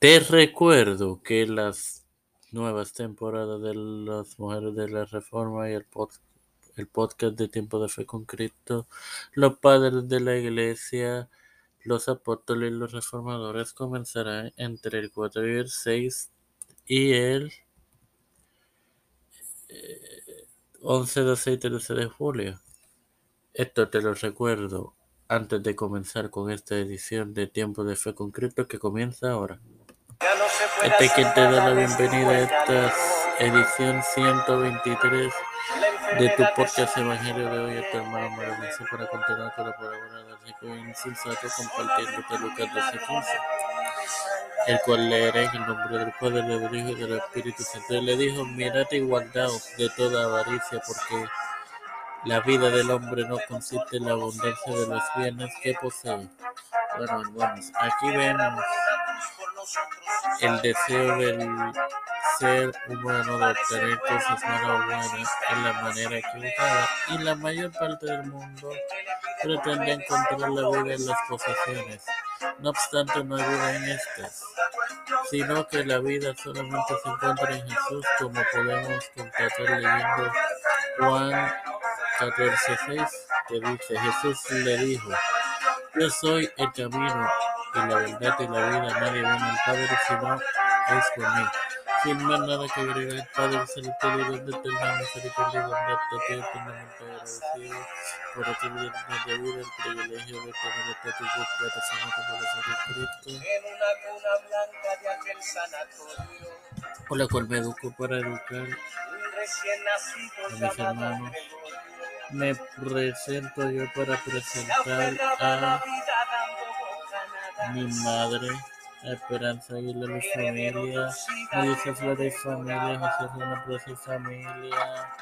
Te recuerdo que las nuevas temporadas de las mujeres de la reforma y el, podcast de Tiempo de Fe con Cristo, los padres de la iglesia, los apóstoles y los reformadores comenzarán entre el 4 y el 6 y el eh, 11, 12 y 13 de julio. Esto te lo recuerdo antes de comenzar con esta edición de Tiempo de Fe con Cristo que comienza ahora. Este que te da la bienvenida a esta edición 123 de tu podcast Evangelio de hoy a tu hermano Maravilloso para continuar con la palabra del rico y insensato compartiéndote Lucas 12:15, el cual leeré en el nombre del Padre, del Hijo y del Espíritu Santo. Y le dijo: Mirad y guardaos de toda avaricia, porque la vida del hombre no consiste en la abundancia de los bienes que posee. Bueno, hermanos, aquí vemos el deseo del ser humano de obtener cosas malas o buenas es la manera equivocada y la mayor parte del mundo pretende encontrar la vida en las posesiones. No obstante, no hay vida en estas, sino que la vida solamente se encuentra en Jesús, como podemos constatar leyendo Juan 14:6, que dice: Jesús le dijo, Yo soy el camino, de la verdad y la vida. Nadie viene al Padre si no es por mí. Sin más nada que agregar, Padre Celestial, donde te la misericordia, donde te eternamente agradecido por atribuirnos de vida el privilegio de tener esta tu protección por el Cristo. En una cuna blanca de aquel sanatorio, por la cual me educó para educar a mis hermanos. Me presento yo para presentar a mi madre, Esperanza Aguilar y familia, Alicia Flores y familia, José Juan Plaza y familia,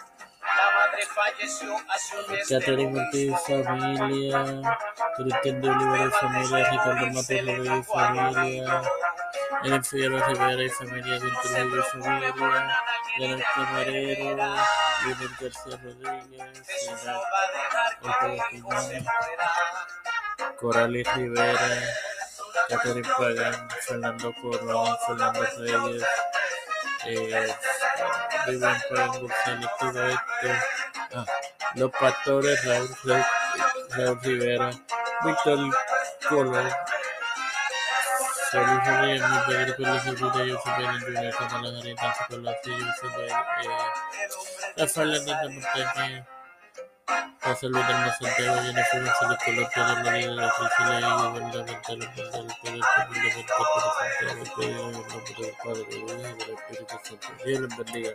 Catherine Ortiz y familia, Cristian de Olivares y familia, Ricardo Matos y familia, Ellen Figueroa Rivera y familia, Ventura y familia, Leonel Camarero, Leonel García Rodríguez, Ortega Piñón, Coralis Rivera, Catherine Pagan, Fernando Corrón, Fernando Reyes, eh, Pagan González, todo los pastores Raúl, Raúl, Raúl Rivera, Víctor Colón, Salud Javier, mi padre por la figura, yo soy el yo José Luis del Santiago viene González Colombia de Manera la Oficina y Poder Santiago Padre, del Hijo y del Espíritu Santo. Dios les bendiga.